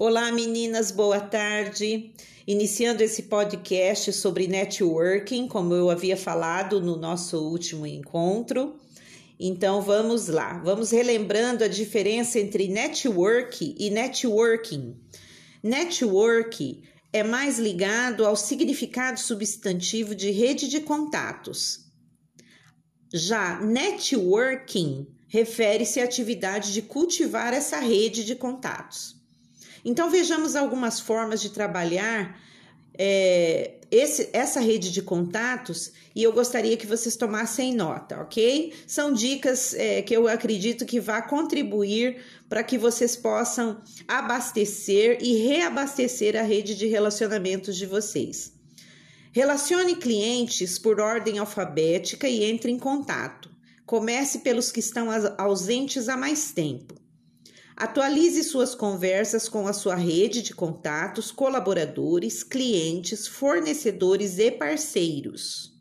Olá, meninas, boa tarde. Iniciando esse podcast sobre networking, como eu havia falado no nosso último encontro. Então vamos lá, vamos relembrando a diferença entre network e networking. Network é mais ligado ao significado substantivo de rede de contatos. Já networking refere-se à atividade de cultivar essa rede de contatos. Então vejamos algumas formas de trabalhar é, esse, essa rede de contatos e eu gostaria que vocês tomassem nota, ok? São dicas é, que eu acredito que vá contribuir para que vocês possam abastecer e reabastecer a rede de relacionamentos de vocês. Relacione clientes por ordem alfabética e entre em contato. Comece pelos que estão ausentes há mais tempo. Atualize suas conversas com a sua rede de contatos, colaboradores, clientes, fornecedores e parceiros.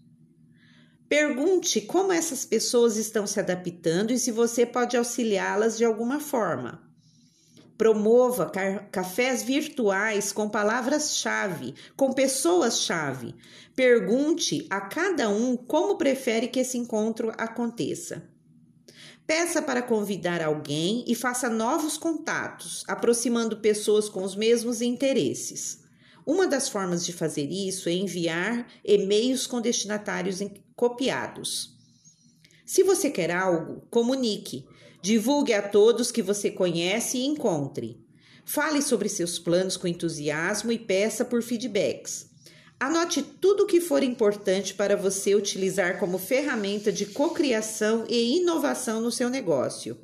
Pergunte como essas pessoas estão se adaptando e se você pode auxiliá-las de alguma forma. Promova cafés virtuais com palavras-chave, com pessoas-chave. Pergunte a cada um como prefere que esse encontro aconteça. Peça para convidar alguém e faça novos contatos, aproximando pessoas com os mesmos interesses. Uma das formas de fazer isso é enviar e-mails com destinatários copiados. Se você quer algo, comunique. Divulgue a todos que você conhece e encontre. Fale sobre seus planos com entusiasmo e peça por feedbacks. Anote tudo o que for importante para você utilizar como ferramenta de cocriação e inovação no seu negócio.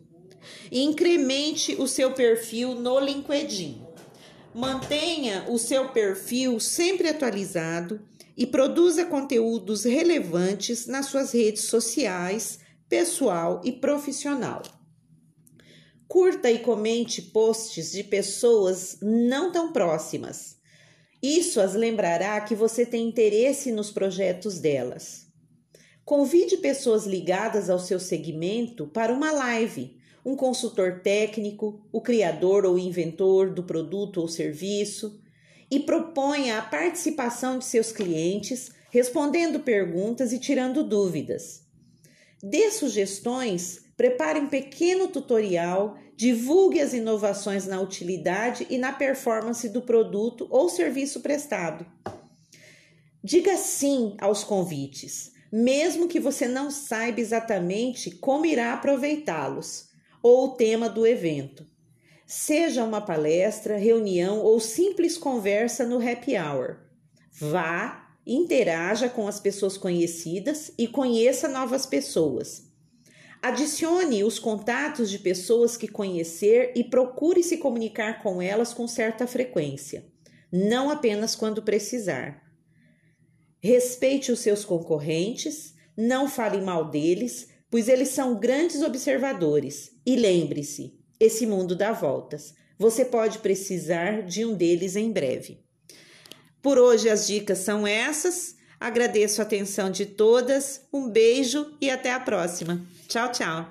Incremente o seu perfil no LinkedIn. Mantenha o seu perfil sempre atualizado e produza conteúdos relevantes nas suas redes sociais, pessoal e profissional. Curta e comente posts de pessoas não tão próximas isso as lembrará que você tem interesse nos projetos delas. Convide pessoas ligadas ao seu segmento para uma live, um consultor técnico, o criador ou inventor do produto ou serviço, e proponha a participação de seus clientes, respondendo perguntas e tirando dúvidas. Dê sugestões Prepare um pequeno tutorial, divulgue as inovações na utilidade e na performance do produto ou serviço prestado. Diga sim aos convites, mesmo que você não saiba exatamente como irá aproveitá-los ou o tema do evento. Seja uma palestra, reunião ou simples conversa no happy hour. Vá, interaja com as pessoas conhecidas e conheça novas pessoas. Adicione os contatos de pessoas que conhecer e procure se comunicar com elas com certa frequência, não apenas quando precisar. Respeite os seus concorrentes, não fale mal deles, pois eles são grandes observadores. E lembre-se: esse mundo dá voltas. Você pode precisar de um deles em breve. Por hoje as dicas são essas. Agradeço a atenção de todas, um beijo e até a próxima. Tchau, tchau.